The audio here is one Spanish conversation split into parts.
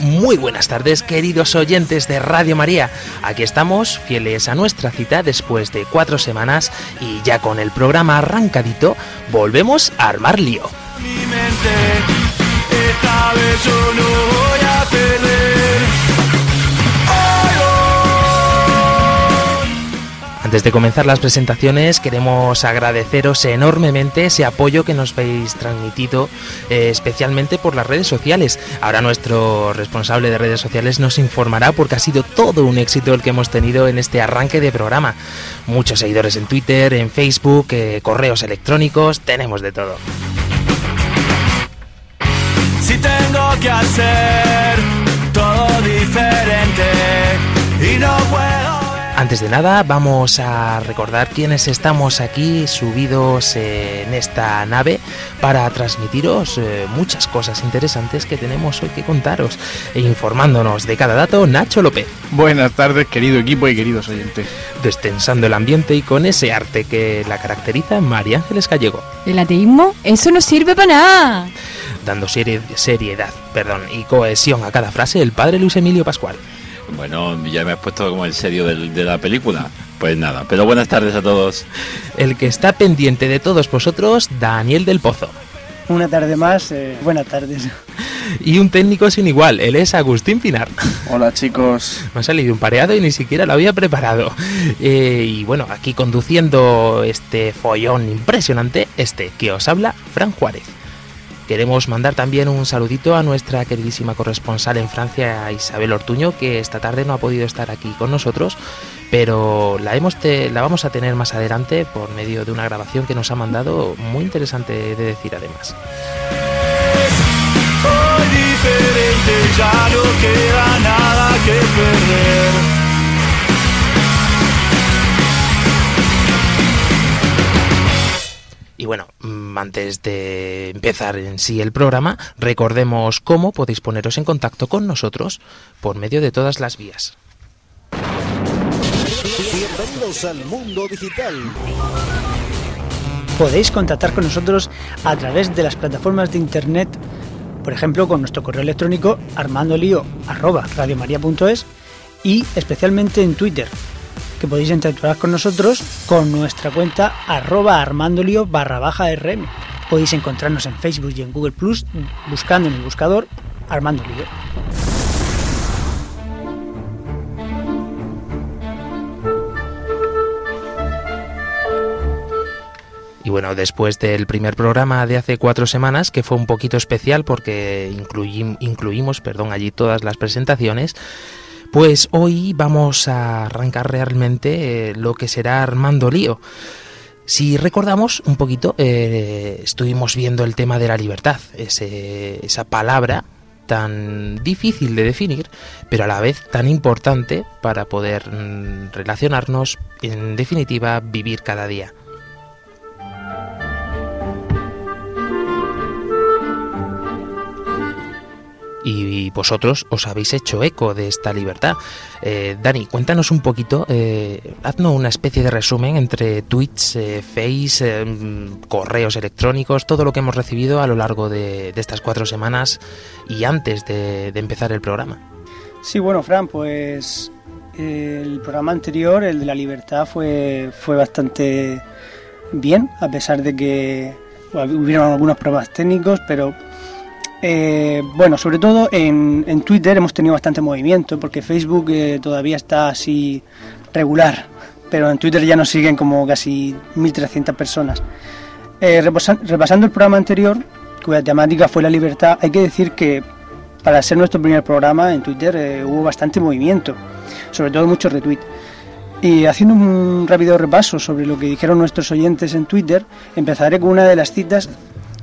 Muy buenas tardes, queridos oyentes de Radio María. Aquí estamos, fieles a nuestra cita después de cuatro semanas y ya con el programa arrancadito, volvemos a armar lío. Antes de comenzar las presentaciones, queremos agradeceros enormemente ese apoyo que nos habéis transmitido, eh, especialmente por las redes sociales. Ahora nuestro responsable de redes sociales nos informará porque ha sido todo un éxito el que hemos tenido en este arranque de programa. Muchos seguidores en Twitter, en Facebook, eh, correos electrónicos, tenemos de todo. Si tengo que hacer todo diferente y no puedo. Antes de nada, vamos a recordar quiénes estamos aquí subidos en esta nave para transmitiros eh, muchas cosas interesantes que tenemos hoy que contaros. E informándonos de cada dato, Nacho López, Buenas tardes, querido equipo y queridos oyentes. destensando el ambiente y con ese arte que la caracteriza, María Ángeles Gallego, ¿El ateísmo? Eso no sirve para nada. dando serie- seriedad perdón, y cohesión a cada frase, el padre Luis Emilio Pascual. Bueno, ya me has puesto como el serio del- de la película. Pues nada, pero buenas tardes a todos. El que está pendiente de todos vosotros, Daniel del Pozo. Una tarde más, eh, buenas tardes. Y un técnico sin igual, él es Agustín Pinar. Hola chicos. Me ha salido un pareado y ni siquiera lo había preparado. Eh, y bueno, aquí conduciendo este follón impresionante, este que os habla, Fran Juárez. Queremos mandar también un saludito a nuestra queridísima corresponsal en Francia, Isabel Ortuño, que esta tarde no ha podido estar aquí con nosotros, pero la, hemos la vamos a tener más adelante por medio de una grabación que nos ha mandado, muy interesante de decir además. Diferente, ya no queda nada que perder. Y bueno, mm, antes de empezar en sí el programa, recordemos cómo podéis poneros en contacto con nosotros por medio de todas las vías. Bienvenidos al mundo digital. Podéis contactar con nosotros a través de las plataformas de internet, por ejemplo con nuestro correo electrónico armandolio@radiomaria.es y especialmente en Twitter, que podéis interactuar con nosotros con nuestra cuenta arroba armandolio barra baja rm. Podéis encontrarnos en Facebook y en Google Plus buscando en el buscador Armando Lío. Y bueno, después del primer programa de hace cuatro semanas, que fue un poquito especial porque incluí- incluimos perdón, allí todas las presentaciones, pues hoy vamos a arrancar realmente eh, lo que será Armando Lío. Si recordamos un poquito, eh, estuvimos viendo el tema de la libertad, esa palabra tan difícil de definir, pero a la vez tan importante para poder mm, relacionarnos, en definitiva, vivir cada día. Y vosotros os habéis hecho eco de esta libertad. Eh, Dani, cuéntanos un poquito, eh, haznos una especie de resumen entre tweets, eh, face, eh, correos electrónicos, todo lo que hemos recibido a lo largo de, estas cuatro semanas y antes de, empezar el programa. Sí, bueno, Fran, pues el programa anterior, el de la libertad, fue, fue bastante bien, a pesar de que bueno, hubieron algunos problemas técnicos, pero eh, bueno, sobre todo en, en Twitter hemos tenido bastante movimiento, porque Facebook eh, todavía está así regular, pero en Twitter ya nos siguen como casi 1.300 personas. Eh, repasando el programa anterior, cuya temática fue la libertad, hay que decir que para ser nuestro primer programa en Twitter hubo bastante movimiento, sobre todo muchos retweets. Y haciendo un rápido repaso sobre lo que dijeron nuestros oyentes en Twitter, empezaré con una de las citas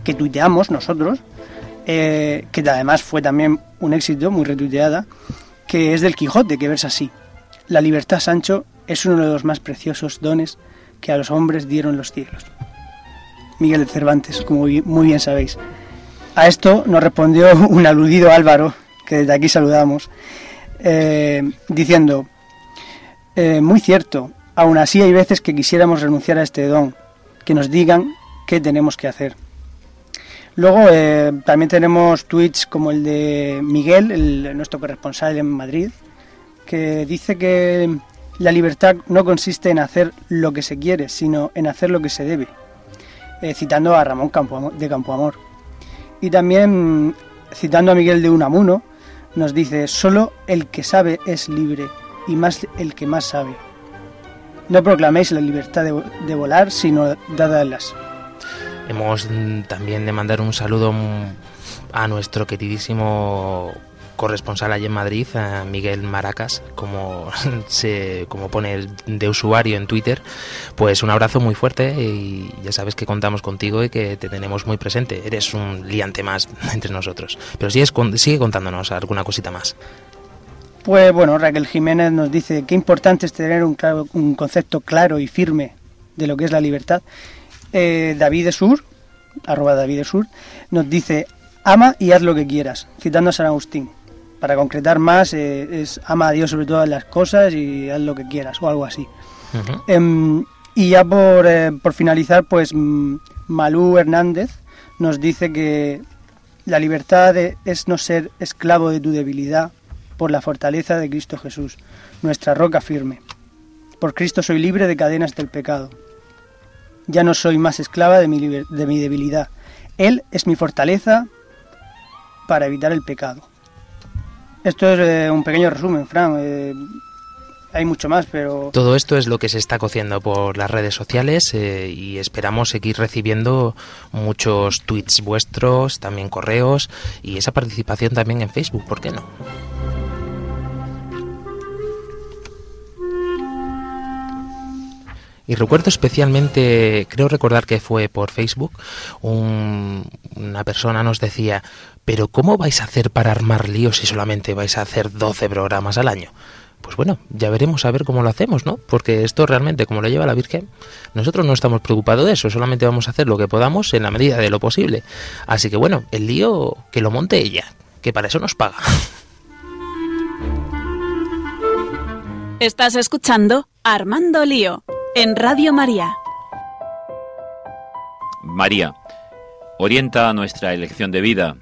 que tuiteamos nosotros, eh, que además fue también un éxito, muy retuiteada, que es del Quijote, que versa así. La libertad, Sancho, es uno de los más preciosos dones que a los hombres dieron los cielos. Miguel de Cervantes, como muy bien sabéis. A esto nos respondió un aludido Álvaro, que desde aquí saludamos, eh, diciendo, eh, muy cierto, aún así hay veces que quisiéramos renunciar a este don, que nos digan qué tenemos que hacer. Luego eh, también tenemos tweets como el de Miguel, el, nuestro corresponsal en Madrid, que dice que la libertad no consiste en hacer lo que se quiere, sino en hacer lo que se debe, citando a Ramón Campo, de Campoamor. Y también citando a Miguel de Unamuno, nos dice, solo el que sabe es libre y más el que más sabe. No proclaméis la libertad de, volar, sino dadlas. Hemos también de mandar un saludo a nuestro queridísimo corresponsal allí en Madrid, a Miguel Maracas, como se como pone de usuario en Twitter, pues un abrazo muy fuerte y ya sabes que contamos contigo y que te tenemos muy presente. Eres un liante más entre nosotros. Pero sigue, sigue contándonos alguna cosita más. Pues bueno, Raquel Jiménez nos dice que importante es tener un, un concepto claro y firme de lo que es la libertad. Eh, David Sur, arroba David Sur, nos dice ama y haz lo que quieras, citando a San Agustín. Para concretar más, eh, es ama a Dios sobre todas las cosas y haz lo que quieras, o algo así. Em, y ya por, eh, por finalizar, pues mm, Malú Hernández nos dice que la libertad es no ser esclavo de tu debilidad, por la fortaleza de Cristo Jesús, nuestra roca firme. Por Cristo soy libre de cadenas del pecado. Ya no soy más esclava de mi, de mi debilidad. Él es mi fortaleza para evitar el pecado. Esto es eh, un pequeño resumen, Fran. Eh, hay mucho más, pero... Todo esto es lo que se está cociendo por las redes sociales eh, y esperamos seguir recibiendo muchos tweets vuestros, también correos y esa participación también en Facebook, ¿por qué no? Y recuerdo especialmente, creo recordar que fue por Facebook, una persona nos decía, pero ¿cómo vais a hacer para armar líos si solamente vais a hacer 12 programas al año? Pues bueno, ya veremos a ver cómo lo hacemos, ¿no? Porque esto realmente, como lo lleva la Virgen, nosotros no estamos preocupados de eso, solamente vamos a hacer lo que podamos en la medida de lo posible. Así que bueno, el lío que lo monte ella, que para eso nos paga. Estás escuchando Armando Lío en Radio María. María, orienta nuestra elección de vida,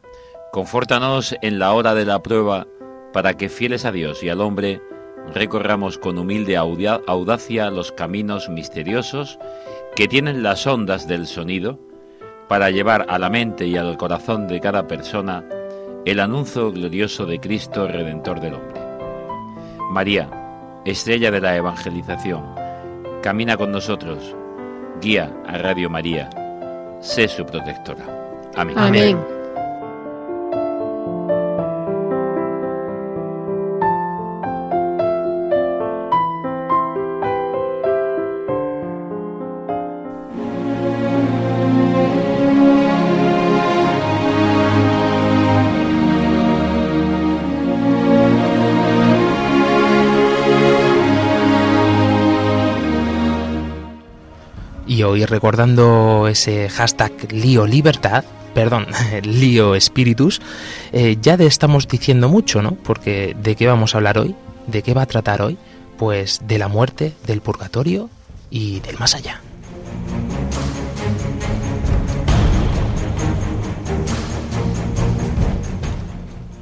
confórtanos en la hora de la prueba, para que fieles a Dios y al hombre, recorramos con humilde audacia los caminos misteriosos que tienen las ondas del sonido, para llevar a la mente y al corazón de cada persona el anuncio glorioso de Cristo Redentor del hombre. María, estrella de la evangelización, Camina con nosotros, guía a Radio María, sé su protectora. Amén. Amén. Y recordando ese hashtag Lío Libertad, perdón, Lío Espíritus, eh, ya estamos diciendo mucho, ¿no? Porque ¿de qué vamos a hablar hoy? ¿De qué va a tratar hoy? Pues de la muerte, del purgatorio y del más allá.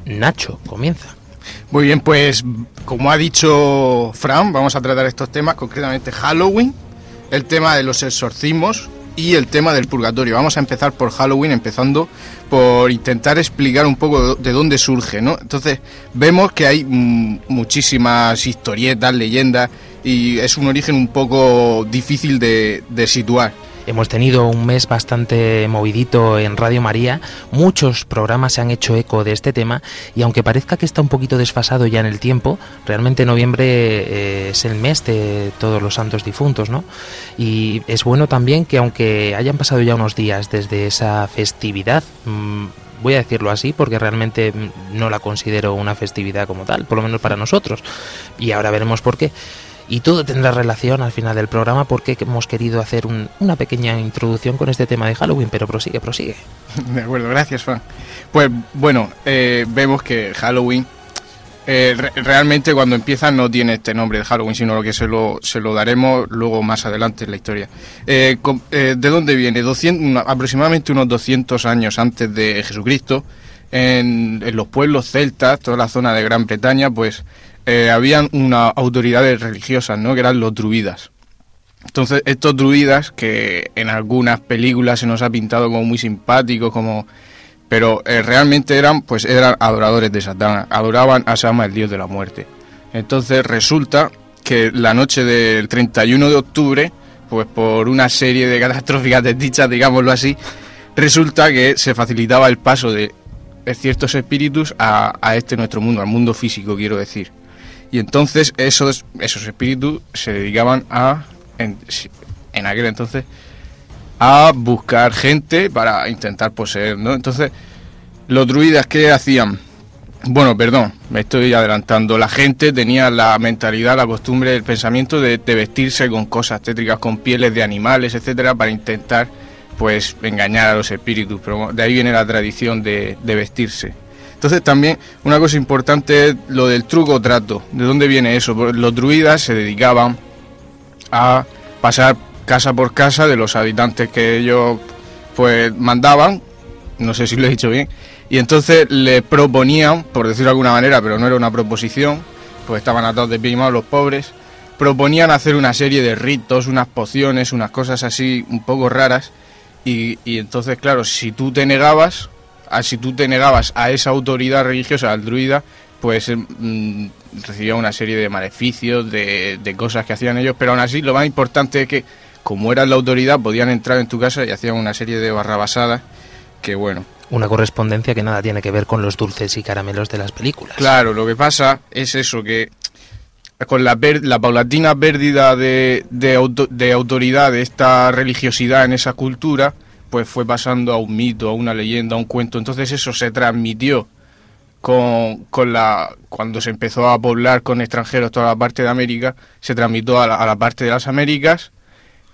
Nacho, comienza. Muy bien, pues como ha dicho Fran, vamos a tratar estos temas, concretamente Halloween, el tema de los exorcismos y el tema del purgatorio. Vamos a empezar por Halloween, empezando por intentar explicar un poco de dónde surge, ¿no? Entonces, vemos que hay muchísimas historietas, leyendas, y es un origen un poco difícil de, de situar. Hemos tenido un mes bastante movidito en Radio María, muchos programas se han hecho eco de este tema y aunque parezca que está un poquito desfasado ya en el tiempo, realmente noviembre eh, es el mes de todos los santos difuntos, ¿no? Y es bueno también que aunque hayan pasado ya unos días desde esa festividad, mm, voy a decirlo así porque realmente mm, no la considero una festividad como tal, por lo menos para nosotros. Y ahora veremos por qué. Y todo tendrá relación al final del programa porque hemos querido hacer un- una pequeña introducción con este tema de Halloween, pero prosigue, prosigue. De acuerdo, gracias, Fran. Pues bueno, eh, vemos que Halloween eh, re- realmente cuando empieza no tiene este nombre de Halloween, sino lo que se lo, se lo daremos luego más adelante en la historia. Eh, eh, ¿De dónde viene? 200, una- aproximadamente unos 200 años antes de Jesucristo, en, en los pueblos celtas, toda la zona de Gran Bretaña, pues eh, habían unas autoridades religiosas, ¿no? Que eran los druidas. Entonces, estos druidas, que en algunas películas se nos ha pintado como muy simpáticos, como pero eh, realmente eran pues eran adoradores de Satán, adoraban a Sama, el dios de la muerte. Entonces resulta que la noche del 31 de octubre, pues por una serie de catastróficas desdichas, digámoslo así, resulta que se facilitaba el paso de ciertos espíritus a, a este nuestro mundo, al mundo físico, quiero decir. Y entonces esos, esos espíritus se dedicaban a, en, aquel entonces, a buscar gente para intentar poseer, ¿no? Entonces, los druidas, ¿qué hacían? Bueno, perdón, me estoy adelantando. La gente tenía la mentalidad, la costumbre, el pensamiento de, vestirse con cosas tétricas, con pieles de animales, etcétera, para intentar, pues, engañar a los espíritus. Pero de ahí viene la tradición de vestirse. Entonces también una cosa importante es lo del truco trato. ¿De dónde viene eso? Los druidas se dedicaban a pasar casa por casa de los habitantes que ellos pues mandaban, no sé si lo he dicho bien, y entonces le proponían, por decirlo de alguna manera, pero no era una proposición, pues estaban atados de pie los pobres, proponían hacer una serie de ritos, unas pociones, unas cosas así un poco raras, y, entonces, claro, si tú te negabas, si tú te negabas a esa autoridad religiosa, al druida, pues mm, recibía una serie de maleficios, de, de cosas que hacían ellos, pero aún así lo más importante es que, como eran la autoridad, podían entrar en tu casa y hacían una serie de barrabasadas que, bueno, Una correspondencia que nada tiene que ver con los dulces y caramelos de las películas. Claro, lo que pasa es eso, que con la, per- la paulatina pérdida de, de, auto- de autoridad de esta religiosidad en esa cultura, pues fue pasando a un mito, a una leyenda, a un cuento. Entonces eso se transmitió con, con la cuando se empezó a poblar con extranjeros toda la parte de América, se transmitió a la, parte de las Américas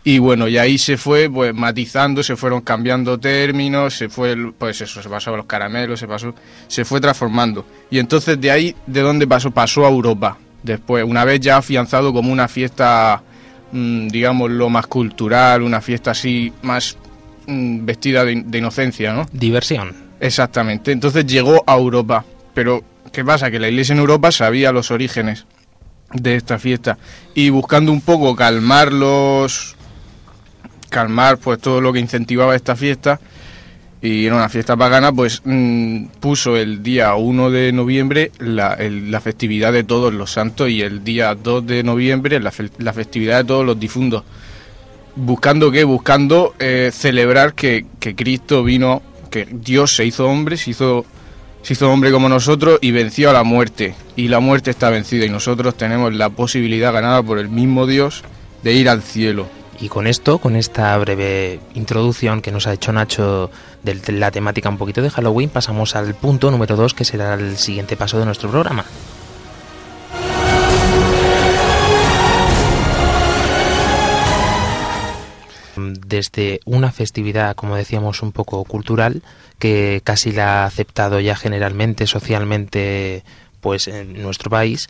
y bueno, y ahí se fue pues matizando, se fueron cambiando términos, se fue pues eso, se pasó a los caramelos, se pasó, se fue transformando. Y entonces de ahí, ¿de dónde pasó? Pasó a Europa. Después, una vez ya afianzado como una fiesta, mm, digamos, lo más cultural, una fiesta así más mm, vestida de, de inocencia, ¿no? Diversión. Exactamente. Entonces llegó a Europa. Pero, ¿qué pasa? Que la iglesia en Europa sabía los orígenes de esta fiesta. Y buscando un poco calmar los. calmar pues todo lo que incentivaba esta fiesta. Y era una fiesta pagana, pues mm, puso el día 1 de noviembre la, el- la festividad de todos los santos y el día 2 de noviembre la, fe- la festividad de todos los difuntos. ¿Buscando qué? Buscando eh, celebrar que, que Cristo vino, que Dios se hizo hombre, se hizo, se hizo hombre como nosotros y venció a la muerte. Y la muerte está vencida y nosotros tenemos la posibilidad ganada por el mismo Dios de ir al cielo. Y con esto, con esta breve introducción que nos ha hecho Nacho de la temática un poquito de Halloween, pasamos al punto número 2, que será el siguiente paso de nuestro programa. Desde una festividad, como decíamos, un poco cultural, que casi la ha aceptado ya generalmente, socialmente, pues en nuestro país,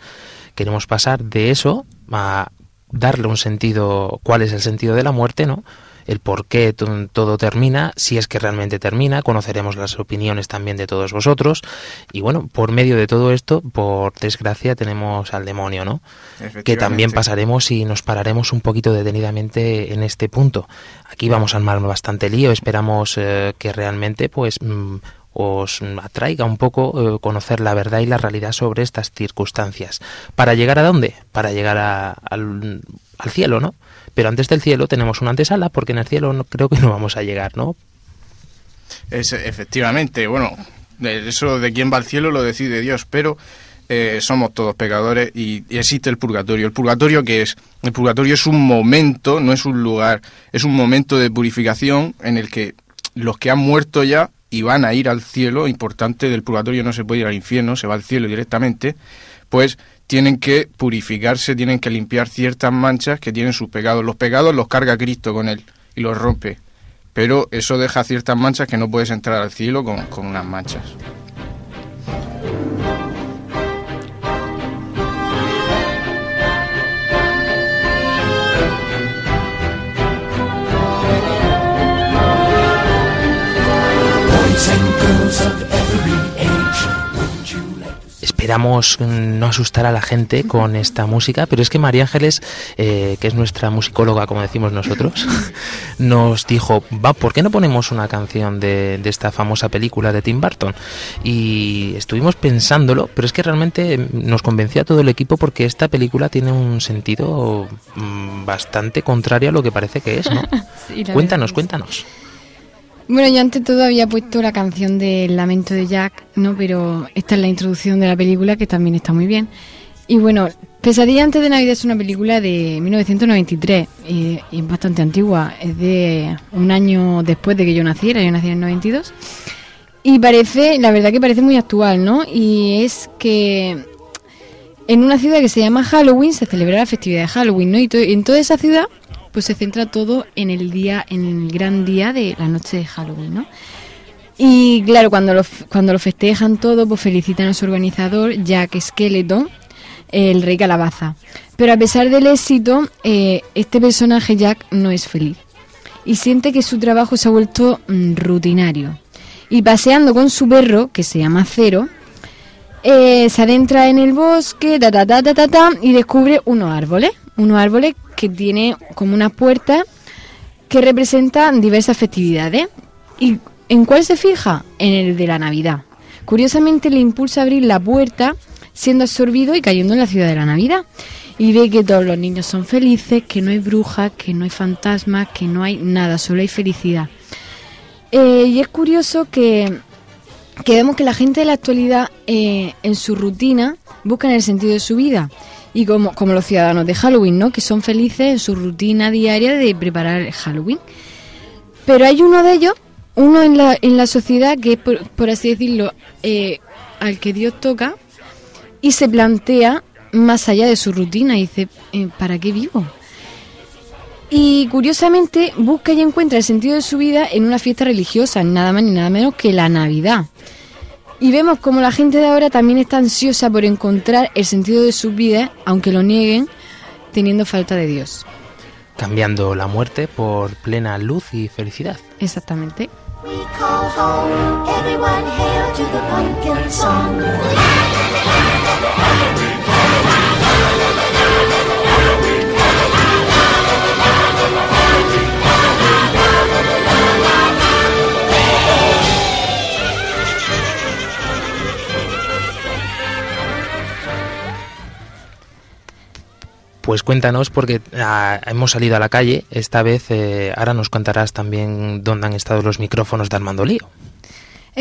queremos pasar de eso a darle un sentido, cuál es el sentido de la muerte, ¿no? El por qué to- todo termina, si es que realmente termina, conoceremos las opiniones también de todos vosotros y bueno, por medio de todo esto, por desgracia, tenemos al demonio, ¿no? Que también pasaremos y nos pararemos un poquito detenidamente en este punto. Aquí vamos a armar bastante lío, esperamos eh, que realmente pues mm, os atraiga un poco eh, conocer la verdad y la realidad sobre estas circunstancias. ¿Para llegar a dónde? Para llegar a- al, al cielo, ¿no? Pero antes del cielo tenemos una antesala porque en el cielo no, creo que no vamos a llegar, ¿no? Es, efectivamente, bueno, eso de quién va al cielo lo decide Dios, pero eh, somos todos pecadores y, y existe el purgatorio. ¿El purgatorio qué es? El purgatorio es un momento, no es un lugar, es un momento de purificación en el que los que han muerto ya y van a ir al cielo, importante, del purgatorio no se puede ir al infierno, se va al cielo directamente, pues tienen que purificarse, tienen que limpiar ciertas manchas que tienen sus pecados. Los pecados los carga Cristo con él y los rompe, pero eso deja ciertas manchas que no puedes entrar al cielo con, con unas manchas. Esperamos mm, no asustar a la gente con esta música, pero es que María Ángeles, eh, que es nuestra musicóloga, como decimos nosotros, nos dijo, va, ¿por qué no ponemos una canción de, de esta famosa película de Tim Burton? Y estuvimos pensándolo, pero es que realmente nos convenció a todo el equipo porque esta película tiene un sentido mm, bastante contrario a lo que parece que es, ¿no? Sí, cuéntanos, cuéntanos. Bueno, yo ante todo había puesto la canción del Lamento de Jack, ¿no? Pero esta es la introducción de la película que también está muy bien. Y bueno, Pesadilla antes de Navidad es una película de 1993 y, es bastante antigua, es de un año después de que yo naciera, yo nací en el 92. Y parece, la verdad que parece muy actual, ¿no? Y es que en una ciudad que se llama Halloween se celebra la festividad de Halloween, ¿no? Y en toda esa ciudad pues se centra todo en el día, en el gran día de la noche de Halloween, ¿no? Y claro, cuando lo, cuando lo festejan todo, pues felicitan a su organizador, Jack Skeleton, el rey calabaza. Pero a pesar del éxito, eh, este personaje Jack no es feliz. Y siente que su trabajo se ha vuelto mm, rutinario. Y paseando con su perro, que se llama Cero, eh, se adentra en el bosque, ta, ta, ta, ta, ta, ta, y descubre unos árboles. Unos árboles que tiene como una puerta que representan diversas festividades. ¿Y en cuál se fija? En el de la Navidad. Curiosamente le impulsa a abrir la puerta, siendo absorbido y cayendo en la ciudad de la Navidad. Y ve que todos los niños son felices, que no hay brujas, que no hay fantasmas, que no hay nada, solo hay felicidad. Eh, y es curioso que, que vemos que la gente de la actualidad eh, en su rutina buscan el sentido de su vida. Y como, como los ciudadanos de Halloween, ¿no? Que son felices en su rutina diaria de preparar Halloween. Pero hay uno de ellos, uno en la, en la sociedad que es, por, por así decirlo, eh, al que Dios toca y se plantea más allá de su rutina y dice, eh, ¿para qué vivo? Y curiosamente busca y encuentra el sentido de su vida en una fiesta religiosa, nada más ni nada menos que la Navidad. Y vemos como la gente de ahora también está ansiosa por encontrar el sentido de su vida, aunque lo nieguen, teniendo falta de Dios. Cambiando la muerte por plena luz y felicidad. Exactamente. Pues cuéntanos, porque ah, hemos salido a la calle. Esta vez, eh, ahora nos contarás también dónde han estado los micrófonos de Armando Lío.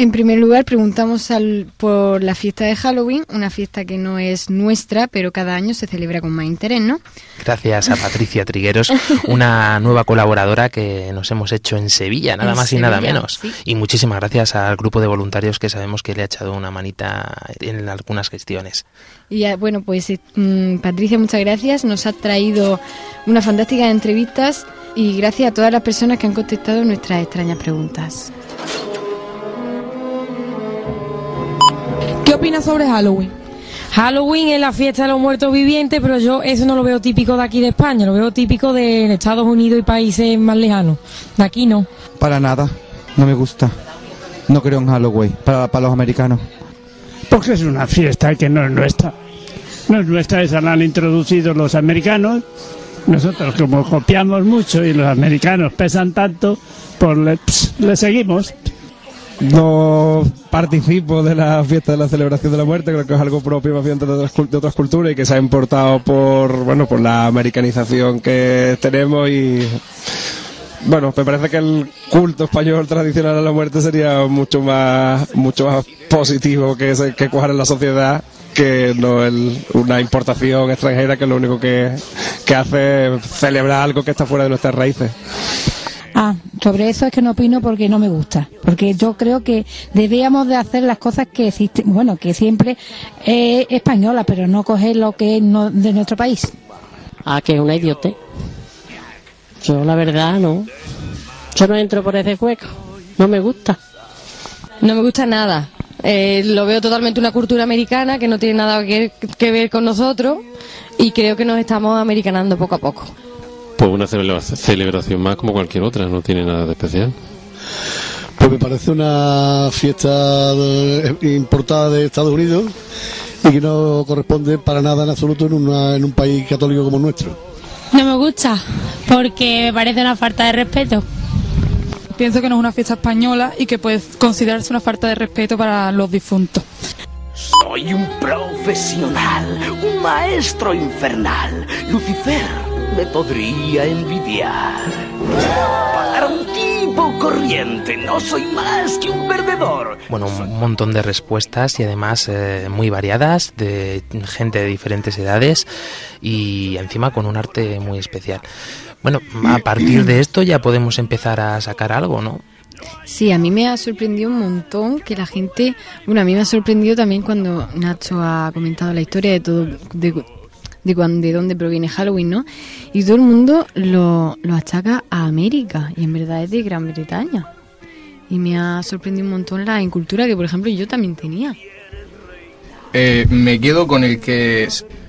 En primer lugar, preguntamos al- por la fiesta de Halloween, una fiesta que no es nuestra, pero cada año se celebra con más interés, ¿no? Gracias a Patricia Trigueros, una nueva colaboradora que nos hemos hecho en Sevilla, nada En más y nada menos. sí. Y muchísimas gracias al grupo de voluntarios que sabemos que le ha echado una manita en algunas gestiones. Y bueno, pues eh, mm, Patricia, muchas gracias. Nos ha traído unas fantásticas entrevistas y gracias a todas las personas que han contestado nuestras extrañas preguntas. Opinas sobre Halloween? Halloween es la fiesta de los muertos vivientes, pero yo eso no lo veo típico de aquí de España, lo veo típico de Estados Unidos y países más lejanos. De aquí no. Para nada, no me gusta. No creo en Halloween, para, para los americanos. Porque es una fiesta que no es nuestra. No es nuestra, esa la han introducido los americanos. Nosotros como copiamos mucho y los americanos pesan tanto, pues le, le seguimos. No participo de la fiesta de la celebración de la muerte, creo que es algo propio más bien de otras, de otras culturas y que se ha importado por, bueno, por la americanización que tenemos y bueno, me parece que el culto español tradicional a la muerte sería mucho más, mucho más positivo que, que cuajar en la sociedad que no el- una importación extranjera que lo único que, que hace es celebrar algo que está fuera de nuestras raíces. Ah, sobre eso es que no opino porque no me gusta. Porque yo creo que debíamos de hacer las cosas que existen, bueno, que siempre es española, pero no coger lo que es no- de nuestro país. Ah, que es una idiote. Yo la verdad no. Yo no entro por ese hueco. No me gusta. No me gusta nada. Eh, lo veo totalmente una cultura americana que no tiene nada que, que ver con nosotros y creo que nos estamos americanando poco a poco. Pues una celebra- celebración más como cualquier otra, no tiene nada de especial. Pues me parece una fiesta eh, importada de Estados Unidos y que no corresponde para nada en absoluto en, una- en un país católico como el nuestro. No me gusta porque me parece una falta de respeto. Pienso que no es una fiesta española y que puede considerarse una falta de respeto para los difuntos. Soy un profesional, un maestro infernal. Lucifer me podría envidiar. Para un tipo corriente, no soy más que un perdedor. Bueno, un montón de respuestas y además eh, muy variadas, de gente de diferentes edades y encima con un arte muy especial. Bueno, a partir de esto ya podemos empezar a sacar algo, ¿no? Sí, a mí me ha sorprendido un montón que la gente, bueno, a mí me ha sorprendido también cuando Nacho ha comentado la historia de todo, de, de, de dónde proviene Halloween, ¿no? Y todo el mundo lo, lo achaca a América y en verdad es de Gran Bretaña. Y me ha sorprendido un montón la incultura que, por ejemplo, yo también tenía. Eh, me quedo con el que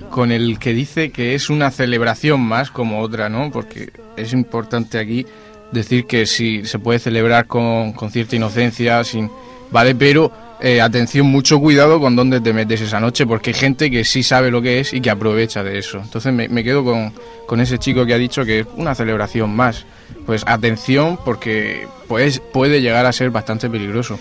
con el que dice que es una celebración más como otra, ¿no? Porque es importante aquí decir que sí se puede celebrar con, con cierta inocencia, sin vale, pero eh, atención, mucho cuidado con dónde te metes esa noche, porque hay gente que sí sabe lo que es y que aprovecha de eso. Entonces me, me quedo con, con ese chico que ha dicho que es una celebración más. Pues atención, porque pues, puede llegar a ser bastante peligroso.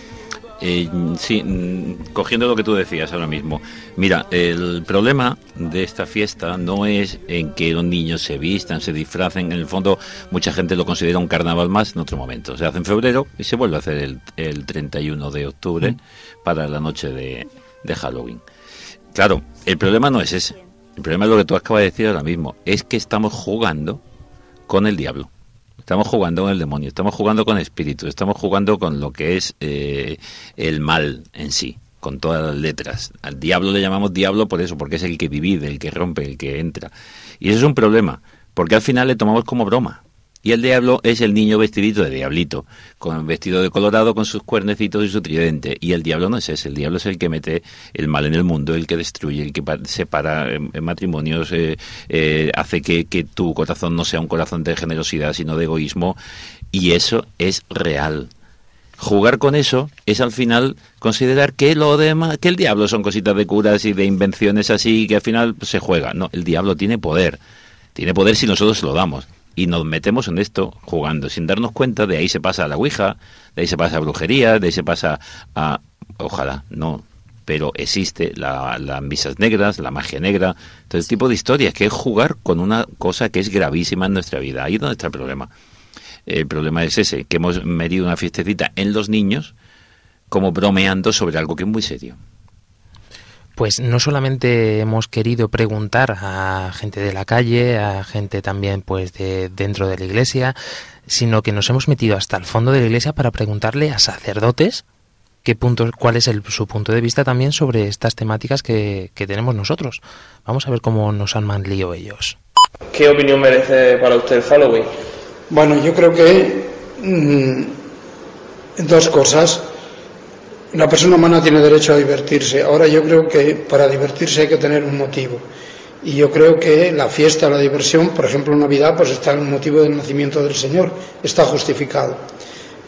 Eh, sí, mm, cogiendo lo que tú decías ahora mismo. Mira, el problema de esta fiesta no es en que los niños se vistan, se disfracen. En el fondo, mucha gente lo considera un carnaval más en otro momento. Se hace en febrero y se vuelve a hacer el, el 31 de octubre para la noche de, de Halloween. Claro, el problema no es ese. El problema es lo que tú acabas de decir ahora mismo. Es que estamos jugando con el diablo. Estamos jugando con el demonio, estamos jugando con espíritus, estamos jugando con lo que es eh, el mal en sí, con todas las letras. Al diablo le llamamos diablo por eso, porque es el que divide, el que rompe, el que entra. Y eso es un problema, porque al final le tomamos como broma. Y el diablo es el niño vestidito de diablito, con vestido de colorado, con sus cuernecitos y su tridente. Y el diablo no es ese, el diablo es el que mete el mal en el mundo, el que destruye, el que pa- separa en, en matrimonios, eh, eh, hace que, que tu corazón no sea un corazón de generosidad, sino de egoísmo. Y eso es real. Jugar con eso es al final considerar que lo demás, que el diablo son cositas de curas y de invenciones así que al final se juega. No, el diablo tiene poder. Tiene poder si nosotros lo damos. Y nos metemos en esto jugando sin darnos cuenta. De ahí se pasa a la Ouija, de ahí se pasa a brujería, de ahí se pasa a. Ojalá, no. Pero existe la- las misas negras, la magia negra, todo ese tipo de historias, que es jugar con una cosa que es gravísima en nuestra vida. Ahí es donde está el problema. El problema es ese, que hemos metido una fiestecita en los niños como bromeando sobre algo que es muy serio. Pues no solamente hemos querido preguntar a gente de la calle, a gente también pues de dentro de la iglesia, sino que nos hemos metido hasta el fondo de la iglesia para preguntarle a sacerdotes qué puntos, cuál es el, su punto de vista también sobre estas temáticas que, que tenemos nosotros. Vamos a ver cómo nos han mandado ellos. ¿Qué opinión merece para usted el Halloween? Bueno, yo creo que mm, dos cosas. La persona humana tiene derecho a divertirse. Ahora yo creo que para divertirse hay que tener un motivo. Y yo creo que la fiesta, la diversión, por ejemplo Navidad, pues está el motivo del nacimiento del Señor, está justificado.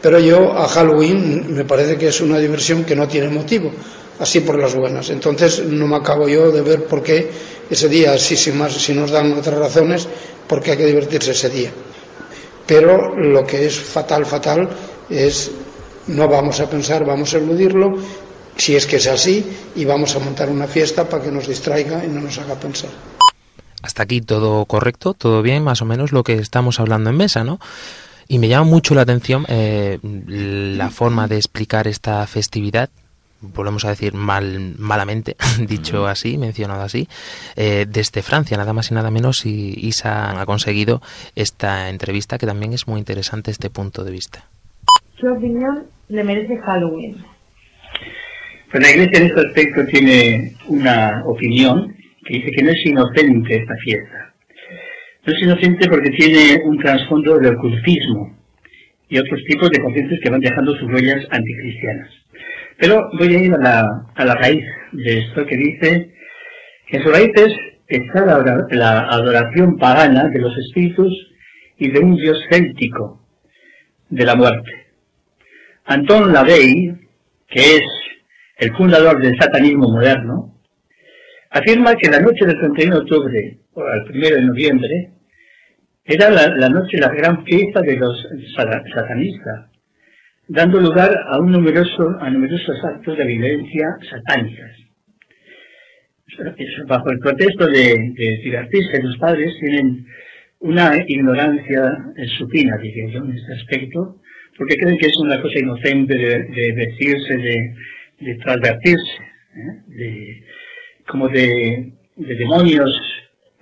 Pero yo a Halloween me parece que es una diversión que no tiene motivo, así por las buenas. Entonces no me acabo yo de ver por qué ese día, si, si, más, si nos dan otras razones, por qué hay que divertirse ese día. Pero lo que es fatal, fatal, es no vamos a pensar, vamos a eludirlo, si es que es así, y vamos a montar una fiesta para que nos distraiga y no nos haga pensar. Hasta aquí todo correcto, todo bien, más o menos lo que estamos hablando en mesa, ¿no? Y me llama mucho la atención eh, la forma de explicar esta festividad volvemos a decir mal, malamente, dicho así, mencionado así, eh, desde Francia, nada más y nada menos, y Isa ha conseguido esta entrevista, que también es muy interesante este punto de vista. ¿Qué opinión le merece Halloween? Pues la Iglesia en este aspecto tiene una opinión que dice que no es inocente esta fiesta. No es inocente porque tiene un trasfondo de ocultismo y otros tipos de conciencias que van dejando sus huellas anticristianas. Pero voy a ir a la, raíz de esto que dice que en sus raíces está la, la adoración pagana de los espíritus y de un dios céltico de la muerte. Anton Lavey, que es el fundador del satanismo moderno, afirma que la noche del 31 de octubre o el 1 de noviembre era la, la noche, la gran fiesta de los sata- satanistas, dando lugar a un numeroso, a numerosos actos de violencia satánicas. Bajo el pretexto de, de divertirse, los padres tienen una ignorancia supina, diría en este aspecto, porque creen que es una cosa inocente de, de vestirse, de, de transvertirse, ¿eh? de, como de, de demonios.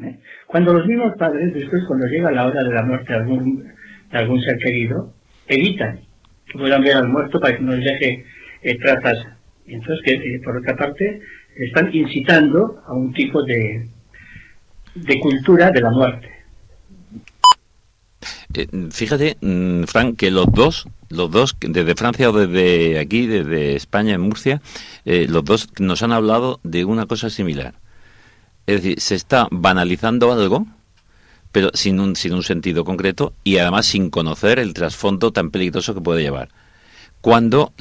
¿eh? Cuando los mismos padres, después cuando llega la hora de la muerte de algún, de algún ser querido, evitan que puedan ver al muerto para que no les deje eh, trazas. Entonces, por otra parte, están incitando a un tipo de, de cultura de la muerte. Fíjate, mm, Frank, que los dos, los dos, desde Francia o desde aquí, desde España, en Murcia, eh, los dos nos han hablado de una cosa similar. Es decir, se está banalizando algo, pero sin un, sin un sentido concreto y además sin conocer el trasfondo tan peligroso que puede llevar. Cuando,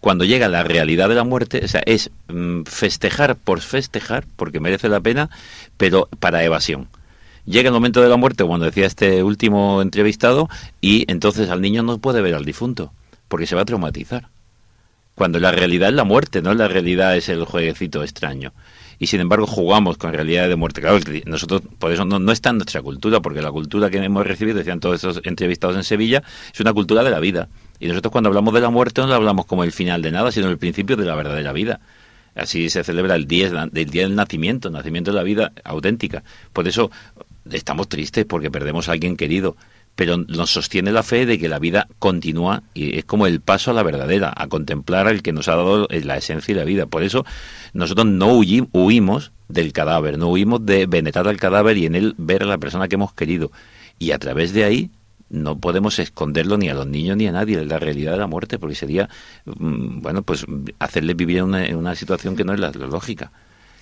cuando llega la realidad de la muerte, o sea, es mm, festejar por festejar, porque merece la pena, pero para evasión llega el momento de la muerte, cuando decía este último entrevistado, y entonces al niño no puede ver al difunto, porque se va a traumatizar. Cuando la realidad es la muerte, no la realidad es el jueguecito extraño. Y sin embargo jugamos con realidades de muerte. Claro, nosotros, por eso no, no está en nuestra cultura, porque la cultura que hemos recibido, decían todos estos entrevistados en Sevilla, es una cultura de la vida. Y nosotros cuando hablamos de la muerte no la hablamos como el final de nada, sino el principio de la verdadera vida. Así se celebra el día, el día del nacimiento, el nacimiento de la vida auténtica. Por eso estamos tristes porque perdemos a alguien querido, pero nos sostiene la fe de que la vida continúa y es como el paso a la verdadera, a contemplar al que nos ha dado la esencia y la vida. Por eso nosotros no huimos del cadáver, no huimos de venerar al cadáver y en él ver a la persona que hemos querido. Y a través de ahí no podemos esconderlo ni a los niños ni a nadie, la realidad de la muerte, porque sería, mm, bueno, pues hacerles vivir en una situación que no es la lógica.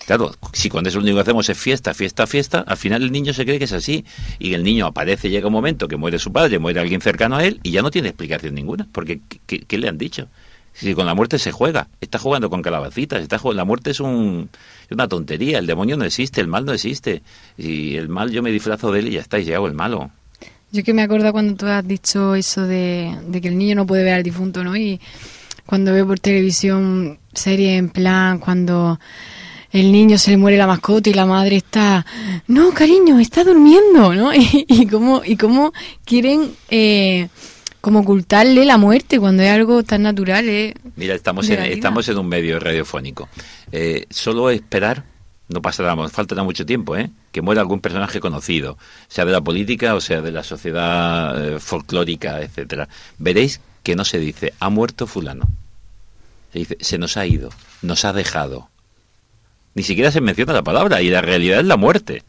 Claro, si cuando eso lo único que hacemos es fiesta, fiesta, fiesta, al final el niño se cree que es así. Y el niño aparece, llega un momento que muere su padre, muere alguien cercano a él y ya no tiene explicación ninguna. Porque, ¿qué, le han dicho? Si con la muerte se juega, está jugando con calabacitas, está jug- la muerte es, un, es una tontería, el demonio no existe, el mal no existe. Y el mal yo me disfrazo de él y ya está, y hago el malo. Yo que me acuerdo cuando tú has dicho eso de, de que el niño no puede ver al difunto, ¿no? Y cuando veo por televisión series en plan cuando el niño se le muere la mascota y la madre está, no, cariño, está durmiendo, ¿no? Y, y cómo, y cómo quieren eh, como ocultarle la muerte cuando es algo tan natural, ¿eh? Mira, estamos en, estamos en un medio radiofónico. Eh, solo esperar, no pasará, faltará mucho tiempo, ¿eh? que muera algún personaje conocido, sea de la política o sea de la sociedad eh, folclórica, etcétera. Veréis que no se dice, ha muerto fulano. Se dice, se nos ha ido, nos ha dejado. Ni siquiera se menciona la palabra y la realidad es la muerte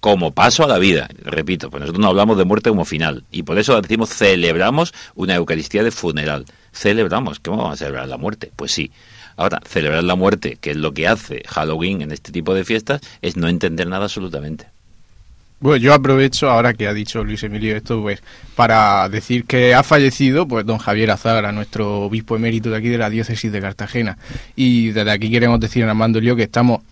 como paso a la vida. Repito, pues nosotros no hablamos de muerte como final. Y por eso decimos celebramos una Eucaristía de funeral. Celebramos. ¿Cómo vamos a celebrar la muerte? Pues sí. Ahora, celebrar la muerte, que es lo que hace Halloween en este tipo de fiestas, es no entender nada absolutamente. Bueno, yo aprovecho ahora que ha dicho Luis Emilio esto, pues, para decir que ha fallecido, pues, don Javier Azagra, nuestro obispo emérito de aquí de la diócesis de Cartagena. Y desde aquí queremos decir a Armando Lío que estamos,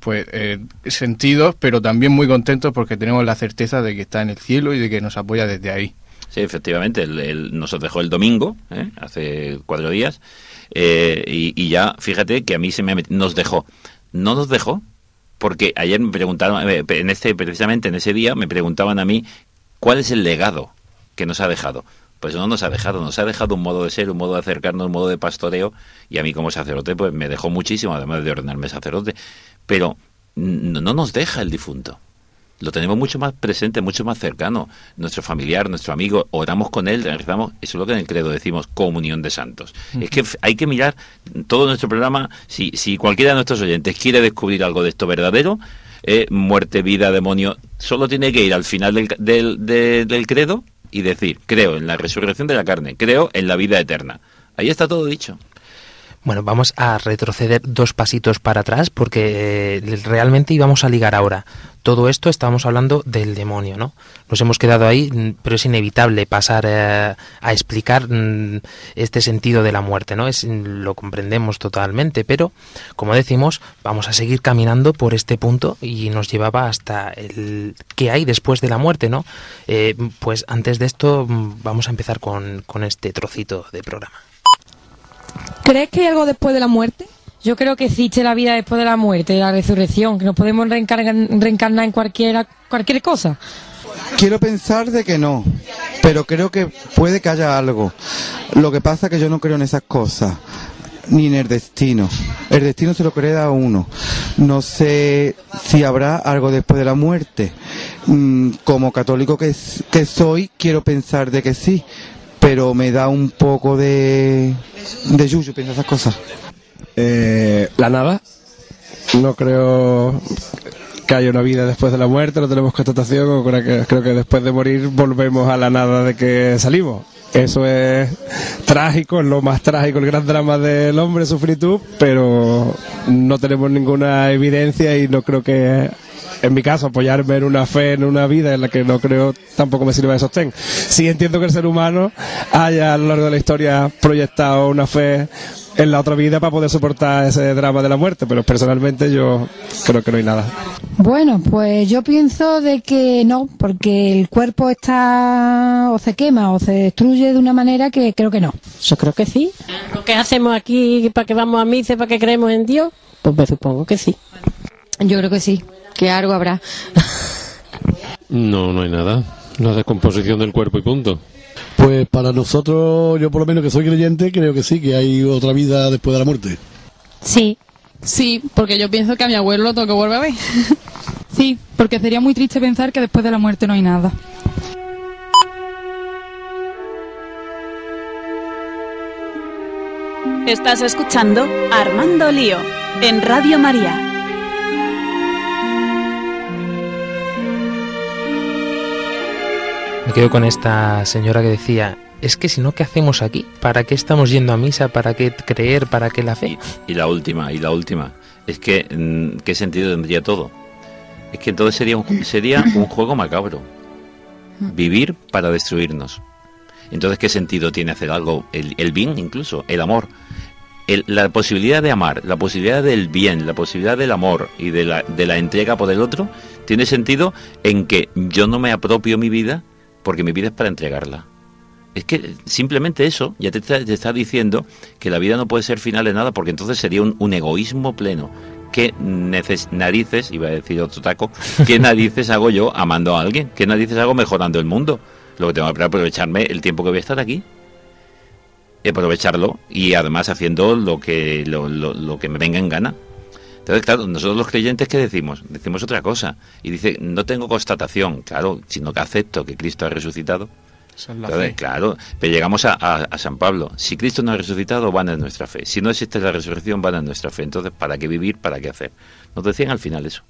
pues, eh, sentidos, pero también muy contentos porque tenemos la certeza de que está en el cielo y de que nos apoya desde ahí. Sí, efectivamente, él, él nos dejó el domingo, ¿eh? hace cuatro días, eh, y, y ya, fíjate que a mí se me nos dejó. No nos dejó, porque ayer me preguntaron, eh, en este, precisamente en ese día, me preguntaban a mí cuál es el legado que nos ha dejado. Pues no nos ha dejado, nos ha dejado un modo de ser, un modo de acercarnos, un modo de pastoreo, y a mí como sacerdote pues me dejó muchísimo, además de ordenarme sacerdote, pero no, no nos deja el difunto. Lo tenemos mucho más presente, mucho más cercano. Nuestro familiar, nuestro amigo, oramos con él, rezamos. Eso es lo que en el credo decimos, comunión de santos. Es que hay que mirar todo nuestro programa. Si, si cualquiera de nuestros oyentes quiere descubrir algo de esto verdadero, eh, muerte, vida, demonio, solo tiene que ir al final del, del, de- del credo y decir, creo en la resurrección de la carne, creo en la vida eterna. Ahí está todo dicho. Bueno, vamos a retroceder dos pasitos para atrás porque eh, realmente íbamos a ligar ahora. Todo esto estábamos hablando del demonio, ¿no? Nos hemos quedado ahí, mm, pero es inevitable pasar eh, a explicar mm, este sentido de la muerte, ¿no? Es, mm, lo comprendemos totalmente, pero como decimos, vamos a seguir caminando por este punto y nos llevaba hasta el qué hay después de la muerte, ¿no? Eh, pues antes de esto vamos a empezar con, con este trocito de programa. ¿Crees que hay algo después de la muerte? Yo creo que existe la vida después de la muerte, la resurrección, que nos podemos reencargar, reencarnar en cualquiera, cualquier cosa. Quiero pensar de que no, pero creo que puede que haya algo. Lo que pasa es que yo no creo en esas cosas, ni en el destino. El destino se lo crea a uno. No sé si habrá algo después de la muerte. Mm, Como católico que soy, quiero pensar de que sí, pero me da un poco de, de yuyu pensar esas cosas. Eh, la nada. No creo que haya una vida después de la muerte, no tenemos constatación, creo que, creo que después de morir volvemos a la nada de que salimos. Eso es trágico, es lo más trágico, el gran drama del hombre, su fritud, pero no tenemos ninguna evidencia y no creo que, en mi caso, apoyarme en una fe, en una vida en la que no creo, tampoco me sirve de sostén. Sí entiendo que el ser humano haya a lo largo de la historia proyectado una fe en la otra vida para poder soportar ese drama de la muerte, pero personalmente yo creo que no hay nada. Bueno, pues yo pienso de que no, porque el cuerpo está o se quema o se destruye de una manera que creo que no. Yo creo que sí. Lo que hacemos aquí, para que vamos a misa, para que creemos en Dios, pues me supongo que sí. Yo creo que sí, que algo habrá. No, no hay nada. La descomposición del cuerpo y punto. Pues para nosotros, yo por lo menos que soy creyente, creo que sí, que hay otra vida después de la muerte. Sí. Sí, porque yo pienso que a mi abuelo lo tengo que volver a ver. sí, porque sería muy triste pensar que después de la muerte no hay nada. Estás escuchando Armando Lío en Radio María. Quedo con esta señora que decía, es que si no, ¿qué hacemos aquí? ¿Para qué estamos yendo a misa? ¿Para qué creer? ¿Para qué la fe? Y la última, y la última, es que mm, ¿qué sentido tendría todo? Es que entonces sería un, sería un juego macabro. Vivir para destruirnos. Entonces, ¿qué sentido tiene hacer algo? El, el bien incluso, el amor. La posibilidad de amar, la posibilidad del bien, la posibilidad del amor y de la, de la entrega por el otro, tiene sentido en que yo no me apropio mi vida porque mi vida es para entregarla. Es que simplemente eso ya te está, te diciendo que la vida no puede ser final de nada porque entonces sería un, egoísmo pleno. ¿Qué narices, iba a decir otro taco, qué narices hago yo amando a alguien? ¿Qué narices hago mejorando el mundo? Lo que tengo que aprovecharme el tiempo que voy a estar aquí. Aprovecharlo y además haciendo lo que, lo, lo- lo que me venga en gana. Entonces, claro, nosotros los creyentes, ¿qué decimos? Decimos otra cosa. Y dice, no tengo constatación, claro, sino que acepto que Cristo ha resucitado. Esa es la Entonces, fe. claro, pero llegamos a, a- a San Pablo. Si Cristo no ha resucitado, van en nuestra fe. Si no existe la resurrección, van en nuestra fe. Entonces, ¿para qué vivir? ¿Para qué hacer? Nos decían al final eso.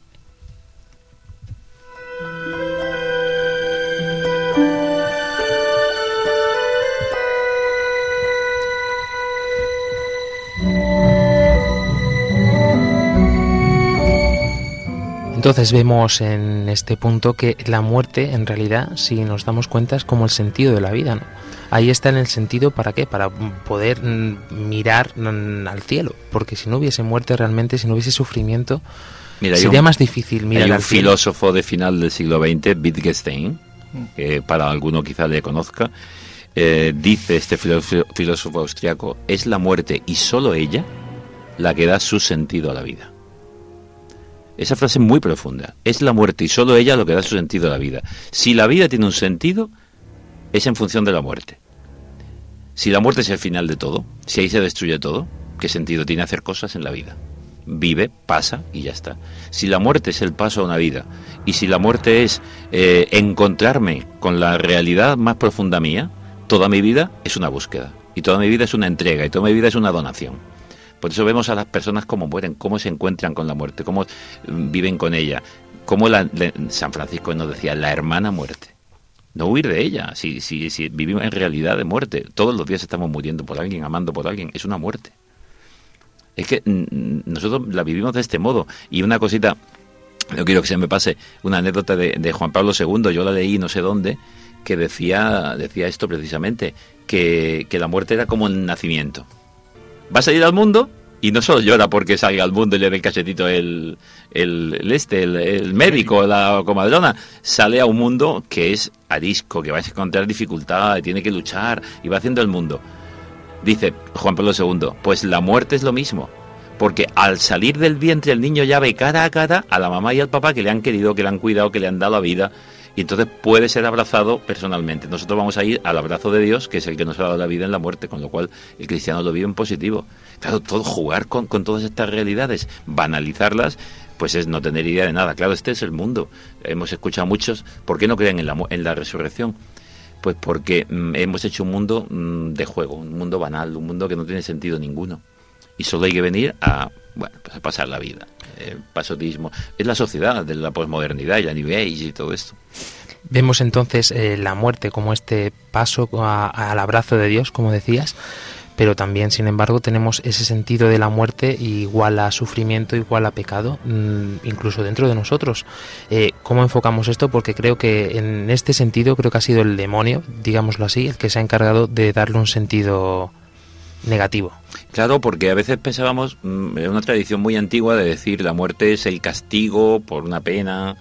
Entonces vemos en este punto que la muerte, en realidad, si nos damos cuenta, es como el sentido de la vida, ¿no? Ahí está en el sentido para qué, para poder mm, mirar mm, al cielo, porque si no hubiese muerte realmente, si no hubiese sufrimiento, Mira, sería un- más difícil mirar Hay un al cielo. filósofo de final del siglo XX, Wittgenstein, que para alguno quizá le conozca, eh, dice este filósofo austriaco, es la muerte y solo ella la que da su sentido a la vida. Esa frase es muy profunda. Es la muerte y solo ella lo que da su sentido a la vida. Si la vida tiene un sentido, es en función de la muerte. Si la muerte es el final de todo, si ahí se destruye todo, ¿qué sentido tiene hacer cosas en la vida? Vive, pasa y ya está. Si la muerte es el paso a una vida y si la muerte es eh, encontrarme con la realidad más profunda mía, toda mi vida es una búsqueda y toda mi vida es una entrega y toda mi vida es una donación. Por eso vemos a las personas cómo mueren, cómo se encuentran con la muerte, cómo mm, viven con ella, cómo la, San Francisco nos decía la hermana muerte. No huir de ella, si, si, si vivimos en realidad de muerte, todos los días estamos muriendo por alguien, amando por alguien, es una muerte. Es que mm, nosotros la vivimos de este modo. Y una cosita, no quiero que se me pase, una anécdota de, de Juan Pablo II, yo la leí no sé dónde, que decía, decía esto precisamente, que, que la muerte era como el nacimiento. Vas a ir al mundo y no solo llora porque salga al mundo y le dé el cachetito el, el, el este, el, el médico, la comadrona, sale a un mundo que es arisco, que va a encontrar dificultad, tiene que luchar y va haciendo el mundo. Dice Juan Pablo II, pues la muerte es lo mismo, porque al salir del vientre el niño ya ve cara a cara a la mamá y al papá que le han querido, que le han cuidado, que le han dado la vida, y entonces puede ser abrazado personalmente. Nosotros vamos a ir al abrazo de Dios, que es el que nos ha dado la vida en la muerte, con lo cual el cristiano lo vive en positivo. Claro, todo jugar con, con todas estas realidades, banalizarlas, pues es no tener idea de nada. Claro, este es el mundo. Hemos escuchado a muchos, ¿por qué no creen en la, en la resurrección? Pues porque mm, hemos hecho un mundo mm, de juego, un mundo banal, un mundo que no tiene sentido ninguno. Solo hay que venir a, bueno, pues a pasar la vida. Eh, pasotismo. Es la sociedad de la posmodernidad y la New Age y todo esto. Vemos entonces eh, la muerte como este paso a- al abrazo de Dios, como decías, pero también, sin embargo, tenemos ese sentido de la muerte igual a sufrimiento, igual a pecado, mm, incluso dentro de nosotros. Eh, ¿Cómo enfocamos esto? Porque creo que en este sentido creo que ha sido el demonio, digámoslo así, el que se ha encargado de darle un sentido negativo. Claro, porque a veces pensábamos, mm, en una tradición muy antigua de decir la muerte es el castigo por una pena,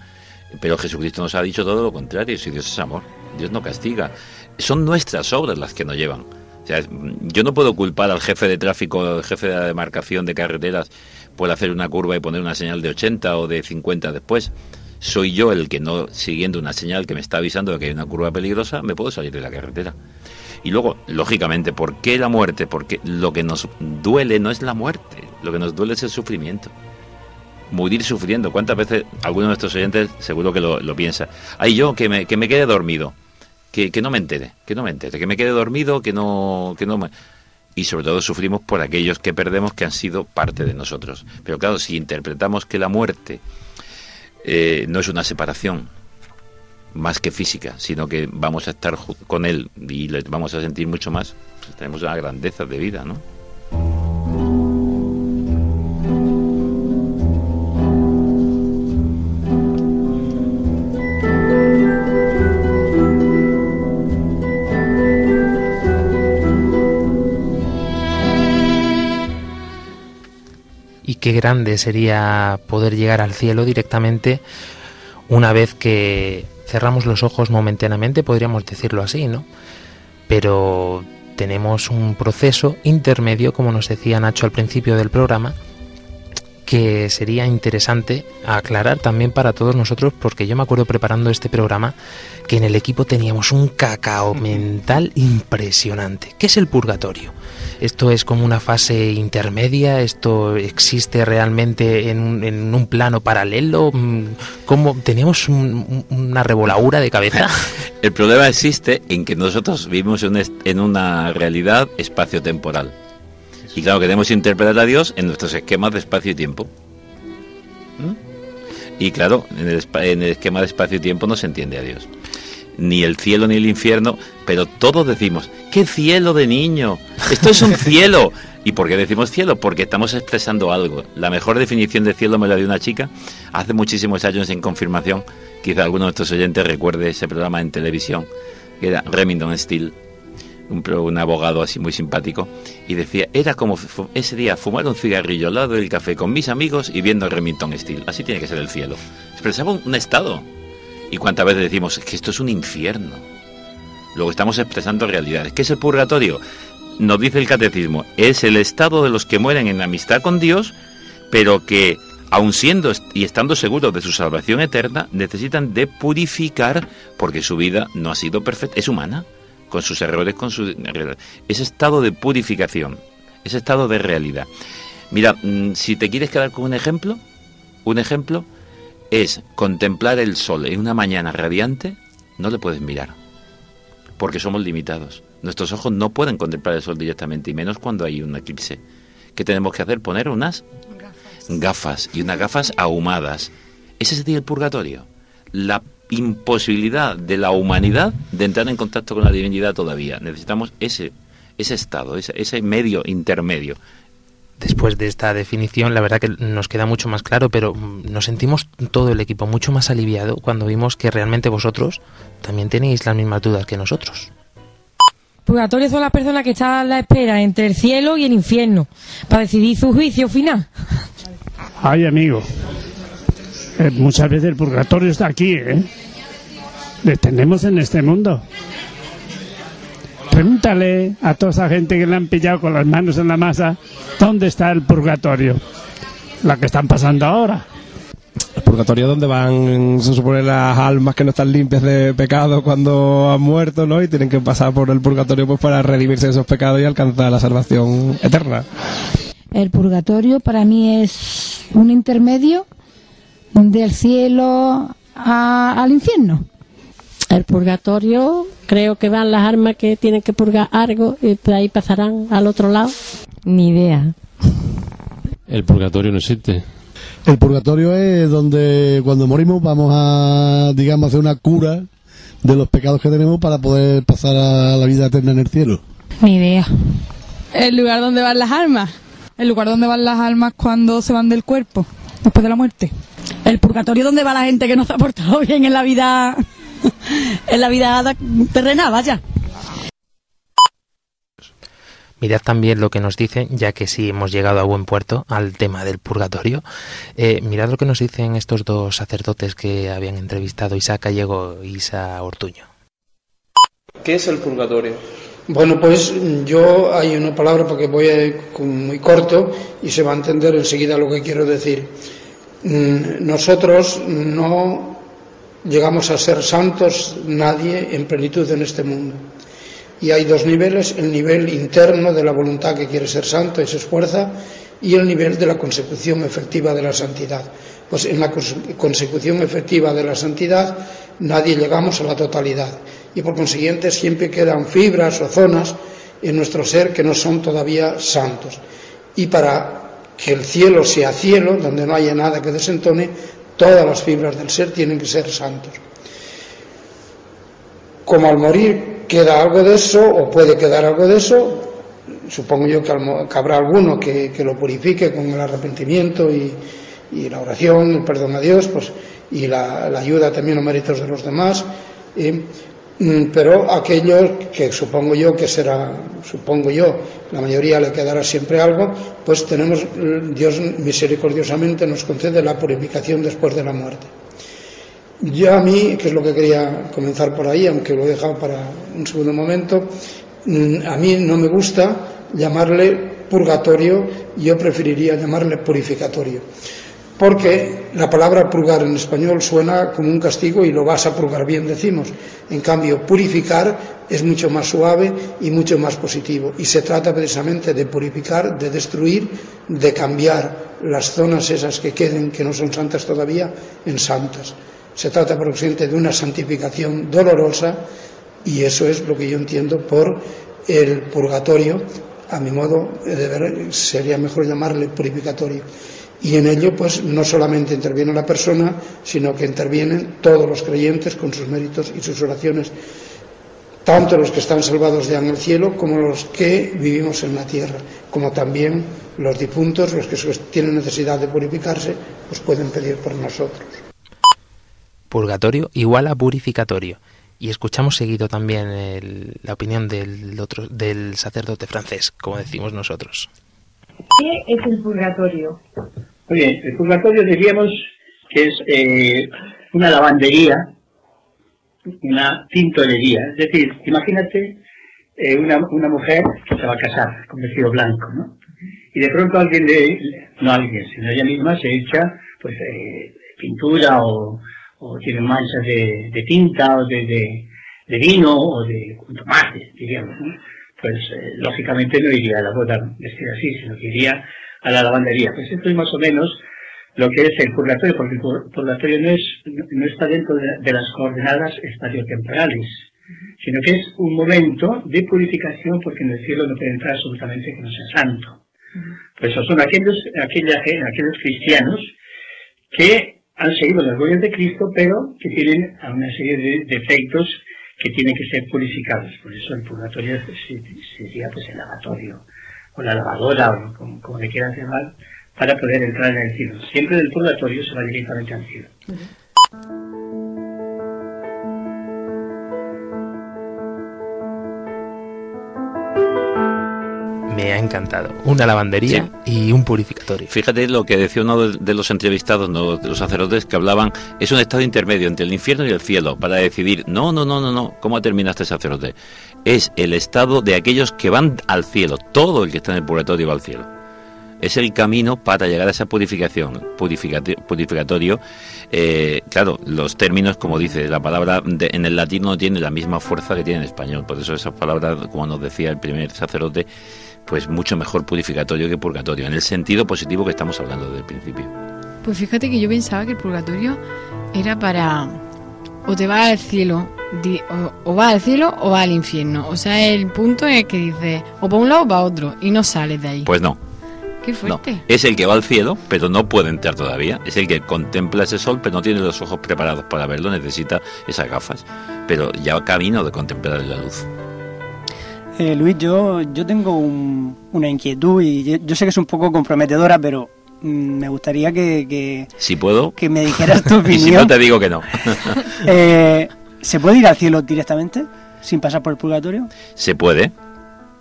pero Jesucristo nos ha dicho todo lo contrario, si Dios es amor, Dios no castiga. Son nuestras obras las que nos llevan. O sea, yo no puedo culpar al jefe de tráfico, al jefe de la demarcación de carreteras por hacer una curva y poner una señal de 80 o de 50 después. Soy yo el que no, siguiendo una señal que me está avisando de que hay una curva peligrosa, me puedo salir de la carretera. Y luego, lógicamente, ¿por qué la muerte? Porque lo que nos duele no es la muerte, lo que nos duele es el sufrimiento. Morir sufriendo. ¿Cuántas veces alguno de nuestros oyentes seguro que lo, piensa? Ay, yo que me, que me quede dormido, que, que no me entere, que no me entere, que me quede dormido, que no, que no me... Y sobre todo sufrimos por aquellos que perdemos que han sido parte de nosotros. Pero claro, si interpretamos que la muerte eh, no es una separación, más que física, sino que vamos a estar con él y le vamos a sentir mucho más, pues tenemos una grandeza de vida, ¿no? y qué grande sería poder llegar al cielo directamente una vez que cerramos los ojos momentáneamente, podríamos decirlo así, ¿no? Pero tenemos un proceso intermedio, como nos decía Nacho al principio del programa, que sería interesante aclarar también para todos nosotros, porque yo me acuerdo preparando este programa que en el equipo teníamos un cacao mental impresionante. ¿Qué es el purgatorio? ¿Esto es como una fase intermedia? ¿Esto existe realmente en un, en un plano paralelo? Mm, ¿Cómo? ¿Teníamos un- un- una revolaura de cabeza? El problema existe en que nosotros vivimos en una realidad espacio-temporal. Y claro, queremos interpretar a Dios en nuestros esquemas de espacio y tiempo. ¿Mm? Y claro, en el, en el esquema de espacio y tiempo no se entiende a Dios. Ni el cielo ni el infierno, pero todos decimos, ¡qué cielo de niño! ¡Esto es un cielo! ¿Y por qué decimos cielo? Porque estamos expresando algo. La mejor definición de cielo me la dio una chica hace muchísimos años en confirmación. Quizá alguno de nuestros oyentes recuerde ese programa en televisión, que era Remington Steele, un, abogado así muy simpático, y decía, era como ese día fumar un cigarrillo al lado del café con mis amigos y viendo Remington Steele. Así tiene que ser el cielo. Expresaba un, estado. ¿Y cuántas veces decimos "Es que esto es un infierno? Luego estamos expresando realidades. ¿Qué es el purgatorio? Nos dice el catecismo, es el estado de los que mueren en amistad con Dios, pero que, aun siendo y estando seguros de su salvación eterna, necesitan de purificar porque su vida no ha sido perfecta, es humana, con sus errores, con su ese estado de purificación, ese estado de realidad. Mira, mm, si te quieres quedar con un ejemplo, un ejemplo es contemplar el sol en una mañana radiante, no le puedes mirar, porque somos limitados. Nuestros ojos no pueden contemplar el sol directamente, y menos cuando hay un eclipse. ¿Qué tenemos que hacer? Poner unas gafas, y unas gafas ahumadas. Ese sería el purgatorio. La imposibilidad de la humanidad de entrar en contacto con la divinidad todavía. Necesitamos ese, ese estado, ese, ese medio intermedio. Después de esta definición, la verdad que nos queda mucho más claro, pero mm, nos sentimos todo el equipo mucho más aliviado cuando vimos que realmente vosotros también tenéis las mismas dudas que nosotros. Purgatorio son las personas que están a la espera entre el cielo y el infierno para decidir su juicio final. Ay, amigo. Eh, muchas veces el purgatorio está aquí, ¿eh? Le tenemos en este mundo. Pregúntale a toda esa gente que le han pillado con las manos en la masa dónde está el purgatorio. La que están pasando ahora. El purgatorio donde van, se supone, las almas que no están limpias de pecado cuando han muerto, ¿no? Y tienen que pasar por el purgatorio pues para redimirse de esos pecados y alcanzar la salvación eterna. El purgatorio para mí es un intermedio del cielo a- al infierno. El purgatorio, creo que van las almas que tienen que purgar algo y por ahí pasarán al otro lado. Ni idea. El purgatorio no existe. El purgatorio es donde cuando morimos vamos a, digamos, hacer una cura de los pecados que tenemos para poder pasar a la vida eterna en el cielo. Ni idea. El lugar donde van las almas. El lugar donde van las almas cuando se van del cuerpo, después de la muerte. El purgatorio donde va la gente que no se ha portado bien en la vida en la vida terrenal, vaya. Mirad también lo que nos dicen, ya que sí hemos llegado a buen puerto al tema del purgatorio. Eh, mirad lo que nos dicen estos dos sacerdotes que habían entrevistado, Isa Gallego e Isa Ortuño. ¿Qué es el purgatorio? Bueno, pues yo hay una palabra porque voy a- muy corto y se va a entender enseguida lo que quiero decir. Mm, Nosotros no llegamos a ser santos nadie en plenitud en este mundo. Y hay dos niveles, el nivel interno de la voluntad que quiere ser santo y se esfuerza y el nivel de la consecución efectiva de la santidad. Pues en la cons- consecución efectiva de la santidad nadie llegamos a la totalidad y por consiguiente siempre quedan fibras o zonas en nuestro ser que no son todavía santos. Y para que el cielo sea cielo, donde no haya nada que desentone, todas las fibras del ser tienen que ser santos. Como al morir queda algo de eso, o puede quedar algo de eso, supongo yo que, habrá alguno que, que lo purifique con el arrepentimiento y, y la oración, el perdón a Dios, pues, y la, ayuda también a méritos de los demás. eh, pero aquellos que supongo yo que será, supongo yo, la mayoría le quedará siempre algo, pues tenemos, mm, Dios misericordiosamente nos concede la purificación después de la muerte. Yo a mí, que es lo que quería comenzar por ahí, aunque lo he dejado para un segundo momento, mm, a mí no me gusta llamarle purgatorio, yo preferiría llamarle purificatorio. Porque la palabra purgar en español suena como un castigo y lo vas a purgar bien, decimos. En cambio, purificar es mucho más suave y mucho más positivo. Y se trata precisamente de purificar, de destruir, de cambiar las zonas esas que queden, que no son santas todavía, en santas. Se trata, por consiguiente, de una santificación dolorosa y eso es lo que yo entiendo por el purgatorio. A mi modo de ver, sería mejor llamarle purificatorio. Y en ello, pues, no solamente interviene la persona, sino que intervienen todos los creyentes con sus méritos y sus oraciones, tanto los que están salvados ya en el cielo como los que vivimos en la tierra, como también los difuntos, los que tienen necesidad de purificarse, pues pueden pedir por nosotros. Purgatorio igual a purificatorio. Y escuchamos seguido también el- la opinión del, otro, del sacerdote francés, como decimos nosotros. ¿Qué es el purgatorio? El purgatorio diríamos que es eh, una lavandería, una tintorería. Es decir, imagínate eh, una, una mujer que se va a casar con vestido blanco, ¿no? Y de pronto alguien le, no alguien, sino ella misma se echa pues eh, pintura o, tiene manchas de, de tinta o de, de- de vino o de tomates, diríamos, ¿no? pues eh, lógicamente no iría a la boda vestida así, sino que iría a la lavandería. Pues esto es más o menos lo que es el purgatorio, porque el purgatorio no, es, no está dentro de, las coordenadas espaciotemporales, sino que es un momento de purificación porque en el cielo no puede entrar absolutamente que no sea santo. Por eso son aquellos, aquella, aquellos cristianos que han seguido las glorias de Cristo, pero que tienen una serie de defectos que tienen que ser purificados. Por eso el purgatorio sería pues el lavatorio, o la lavadora, o como, le quieran llamar, para poder entrar en el cielo. Siempre del purgatorio se va directamente al cielo. Me ha encantado. Una lavandería y un purificatorio. Fíjate lo que decía uno de los entrevistados, no, de los sacerdotes que hablaban, es un estado intermedio entre el infierno y el cielo para decidir, no, no, no, no, no, ¿cómo termina este sacerdote? Es el estado de aquellos que van al cielo, todo el que está en el purgatorio va al cielo. Es el camino para llegar a esa purificación, purificatorio. Eh, claro, los términos, como dice, la palabra en el latín no tiene la misma fuerza que tiene en español. Por eso esas palabras, como nos decía el primer sacerdote, pues mucho mejor purificatorio que purgatorio, en el sentido positivo que estamos hablando desde el principio. Pues fíjate que yo pensaba que el purgatorio era para o te vas al cielo, o, vas al cielo o vas al infierno. O sea, el punto es que dices o para un lado o para otro y no sales de ahí. Pues no. Qué fuerte. Es el que va al cielo, pero no puede entrar todavía. Es el que contempla ese sol, pero no tiene los ojos preparados para verlo, necesita esas gafas. Pero ya camino de contemplar la luz. Eh, Luis, yo, yo tengo una inquietud y yo, sé que es un poco comprometedora, pero mm, me gustaría que, si puedo, que me dijeras tu opinión. y si no, te digo que no. Eh, ¿Se puede ir al cielo directamente, sin pasar por el purgatorio? Se puede.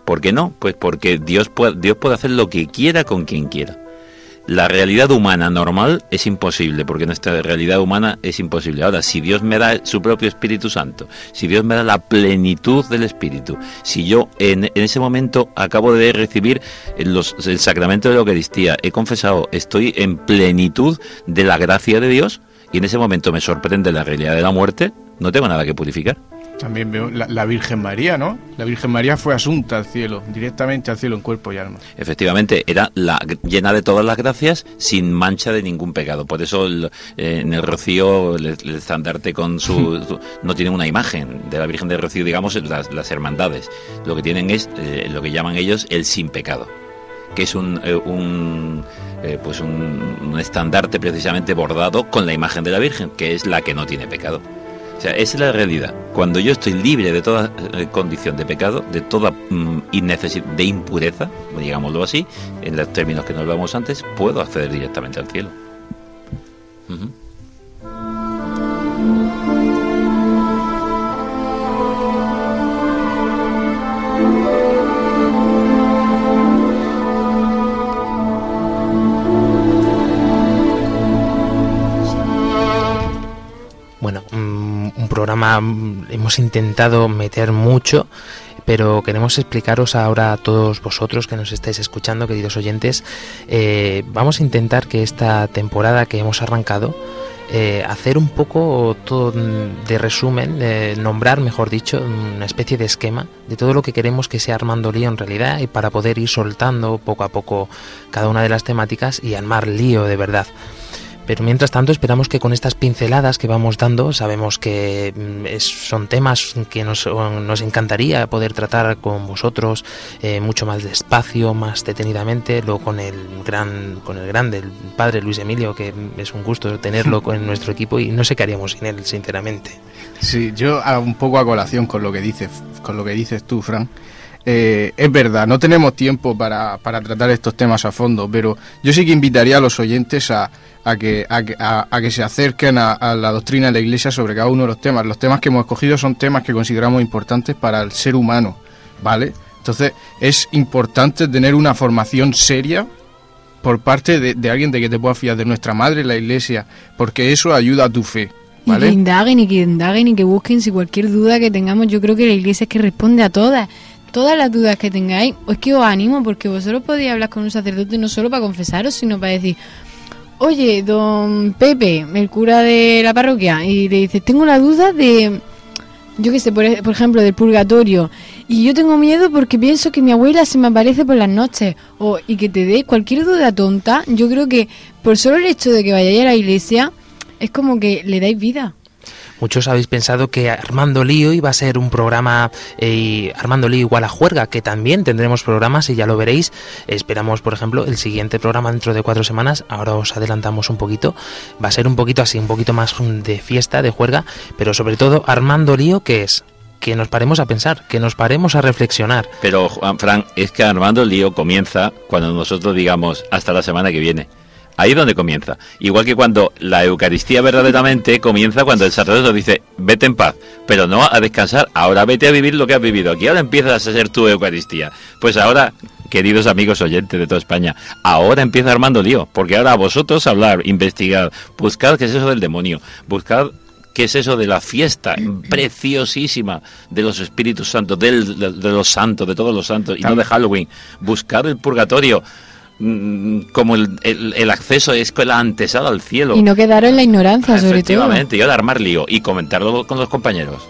¿Por qué no? Pues porque Dios puede, Dios puede hacer lo que quiera con quien quiera. La realidad humana normal es imposible, porque nuestra realidad humana es imposible. Ahora, si Dios me da su propio Espíritu Santo, si Dios me da la plenitud del Espíritu, si yo en, ese momento acabo de recibir los, el sacramento de la Eucaristía, he confesado, estoy en plenitud de la gracia de Dios, y en ese momento me sorprende la realidad de la muerte, no tengo nada que purificar. También veo la, Virgen María, ¿no? La Virgen María fue asunta al cielo, directamente al cielo en cuerpo y alma. Efectivamente, era la llena de todas las gracias, sin mancha de ningún pecado. Por eso eh, en el Rocío el, estandarte con su, no tiene una imagen de la Virgen del Rocío, digamos, las, hermandades. Lo que tienen es eh, lo que llaman ellos el sin pecado, que es un, eh, un pues un, un estandarte precisamente bordado con la imagen de la Virgen, que es la que no tiene pecado. O sea, esa es la realidad. Cuando yo estoy libre de toda eh, condición de pecado, de toda mm, de impureza, digámoslo así, en los términos que nos hablamos antes, puedo acceder directamente al cielo. Programa hemos intentado meter mucho, pero queremos explicaros ahora a todos vosotros que nos estáis escuchando, queridos oyentes, eh, vamos a intentar que esta temporada que hemos arrancado, eh, hacer un poco todo de resumen, nombrar, mejor dicho, una especie de esquema de todo lo que queremos que sea Armando Lío en realidad y para poder ir soltando poco a poco cada una de las temáticas y armar lío de verdad. Pero mientras tanto esperamos que con estas pinceladas que vamos dando, sabemos que mm, son temas que nos, encantaría poder tratar con vosotros eh, mucho más despacio, más detenidamente, luego con el gran, con el grande, el padre Luis Emilio, que es un gusto tenerlo en nuestro equipo y no sé qué haríamos sin él, sinceramente. Sí, yo un poco a colación con lo que dices, con lo que dices tú, Fran. Eh, es verdad, no tenemos tiempo para, para, tratar estos temas a fondo, pero yo sí que invitaría a los oyentes a, a, que, a, que se acerquen a, la doctrina de la Iglesia sobre cada uno de los temas. Los temas que hemos escogido son temas que consideramos importantes para el ser humano, ¿vale? Entonces es importante tener una formación seria por parte de, alguien de que te pueda fiar, de nuestra madre, la Iglesia, porque eso ayuda a tu fe. ¿Vale? Y que indaguen y que indaguen y que busquen si cualquier duda que tengamos, yo creo que la iglesia es que responde a todas todas las dudas que tengáis, es que os animo porque vosotros podéis hablar con un sacerdote no solo para confesaros, sino para decir, oye, don Pepe, el cura de la parroquia, y le dices, tengo la duda de, yo qué sé, por, e- por ejemplo, del purgatorio. Y yo tengo miedo porque pienso que mi abuela se me aparece por las noches. O, y que te dé cualquier duda tonta. Yo creo que por solo el hecho de que vayáis a la iglesia, es como que le dais vida. Muchos habéis pensado que Armando Lío iba a ser un programa eh, Armando Lío igual a juerga, que también tendremos programas y ya lo veréis. Esperamos, por ejemplo, el siguiente programa dentro de cuatro semanas. Ahora os adelantamos un poquito. Va a ser un poquito así, un poquito más de fiesta, de juerga, pero sobre todo Armando Lío, que es que nos paremos a pensar, que nos paremos a reflexionar. Pero, Juan Fran, es que Armando lío comienza cuando nosotros digamos hasta la semana que viene. Ahí es donde comienza. Igual que cuando la Eucaristía verdaderamente comienza cuando el sacerdote dice, vete en paz, pero no a descansar, ahora vete a vivir lo que has vivido aquí, ahora empiezas a ser tu Eucaristía. Pues ahora, queridos amigos oyentes de toda España, ahora empieza Armando Lío, porque ahora a vosotros hablar, investigar, buscar qué es eso del demonio, buscar qué es eso de la fiesta preciosísima de los Espíritus Santos, del- de, de los santos, de todos los santos, y no de Halloween. Buscar el purgatorio como el, el- el acceso es la antesala al cielo. Y no quedaros en la ignorancia, sobre todo. Efectivamente, y ahora armar lío y comentarlo con los compañeros.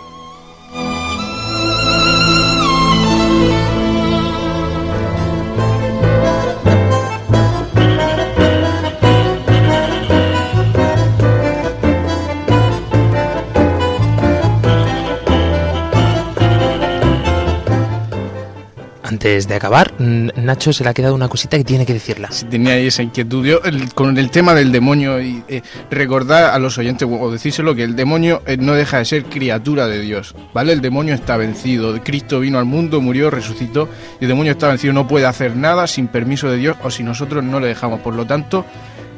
Antes de acabar, Nacho se le ha quedado una cosita que tiene que decirla. tenía ahí esa inquietud. Yo, el- con el tema del demonio, y eh, recordar a los oyentes o decírselo que el demonio eh, no deja de ser criatura de Dios, ¿vale? El demonio está vencido. Cristo vino al mundo, murió, resucitó, y el demonio está vencido. No puede hacer nada sin permiso de Dios o si nosotros no le dejamos. Por lo tanto,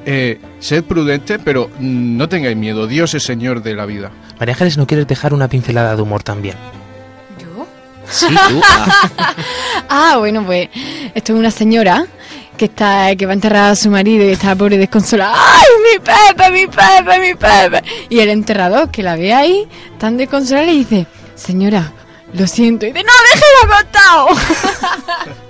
eh, sed prudentes, pero mm, no tengáis miedo. Dios es Señor de la vida. María Ángeles, ¿no quieres dejar una pincelada de humor también? ¿Yo? Sí, tú. Ah. Ah, bueno, pues esto es una señora que está que va a enterrar a su marido y está pobre desconsolada. ¡Ay, mi Pepe, mi Pepe, mi Pepe! Y el enterrador que la ve ahí tan desconsolada le dice, señora, lo siento. Y dice, no, déjelo acostado.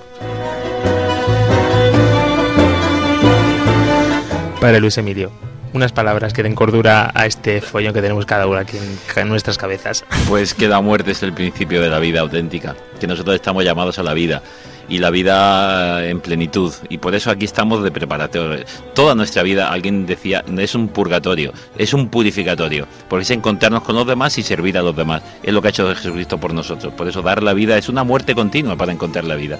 Padre Luis Emilio, unas palabras que den cordura a este follón que tenemos cada uno aquí en, nuestras cabezas. Pues que la muerte es el principio de la vida auténtica, que nosotros estamos llamados a la vida y la vida en plenitud y por eso aquí estamos de preparatorio. Toda nuestra vida, alguien decía, es un purgatorio, es un purificatorio, porque es encontrarnos con los demás y servir a los demás. Es lo que ha hecho Jesucristo por nosotros. Por eso dar la vida es una muerte continua para encontrar la vida.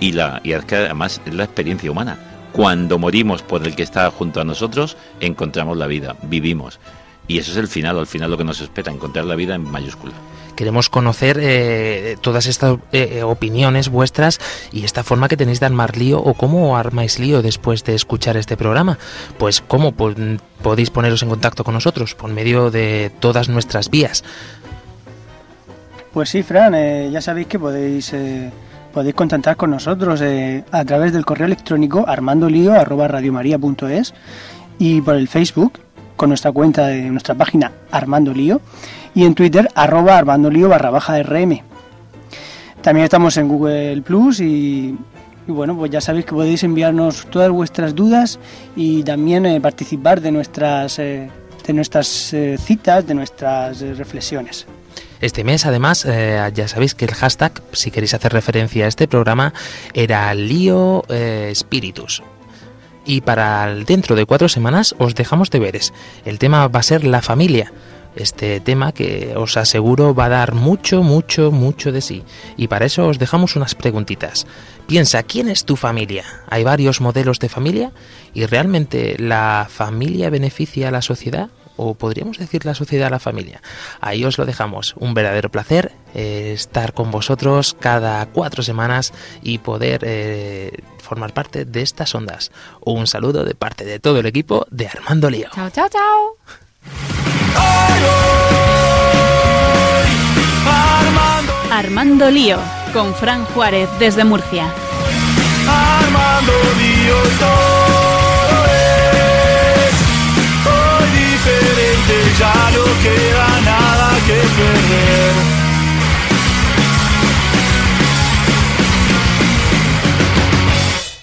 Y, la, y además es la experiencia humana. Cuando morimos por el que está junto a nosotros, encontramos la vida, vivimos. Y eso es el final, al final lo que nos espera, encontrar la vida en mayúscula. Queremos conocer eh, todas estas eh, opiniones vuestras y esta forma que tenéis de armar lío o cómo armáis lío después de escuchar este programa. Pues cómo podéis poneros en contacto con nosotros por medio de todas nuestras vías. Pues sí, Fran, eh, ya sabéis que podéis eh, podéis contactar con nosotros eh, a través del correo electrónico armandolio@radiomaria.es y por el Facebook con nuestra cuenta de nuestra página Armando Lío y en Twitter arroba armandolío barra baja rm. También estamos en Google Plus y, bueno, pues ya sabéis que podéis enviarnos todas vuestras dudas y también eh, participar de nuestras eh, de nuestras citas, de nuestras reflexiones. Este mes, además, eh, ya sabéis que el hashtag, si queréis hacer referencia a este programa, era Lío eh, Spiritus. Y para dentro de cuatro semanas os dejamos deberes. El tema va a ser la familia. Este tema que os aseguro va a dar mucho, mucho, mucho de sí. Y para eso os dejamos unas preguntitas. Piensa, ¿quién es tu familia? ¿Hay varios modelos de familia? ¿Y realmente la familia beneficia a la sociedad? ¿O podríamos decir la sociedad a la familia? Ahí os lo dejamos. Un verdadero placer eh, estar con vosotros cada cuatro semanas y poder eh, formar parte de estas ondas. Un saludo de parte de todo el equipo de Armando Lío. chao, chao, chao. Armando Lío, con Fran Juárez desde Murcia. Armando Lío. ya no queda nada que perder.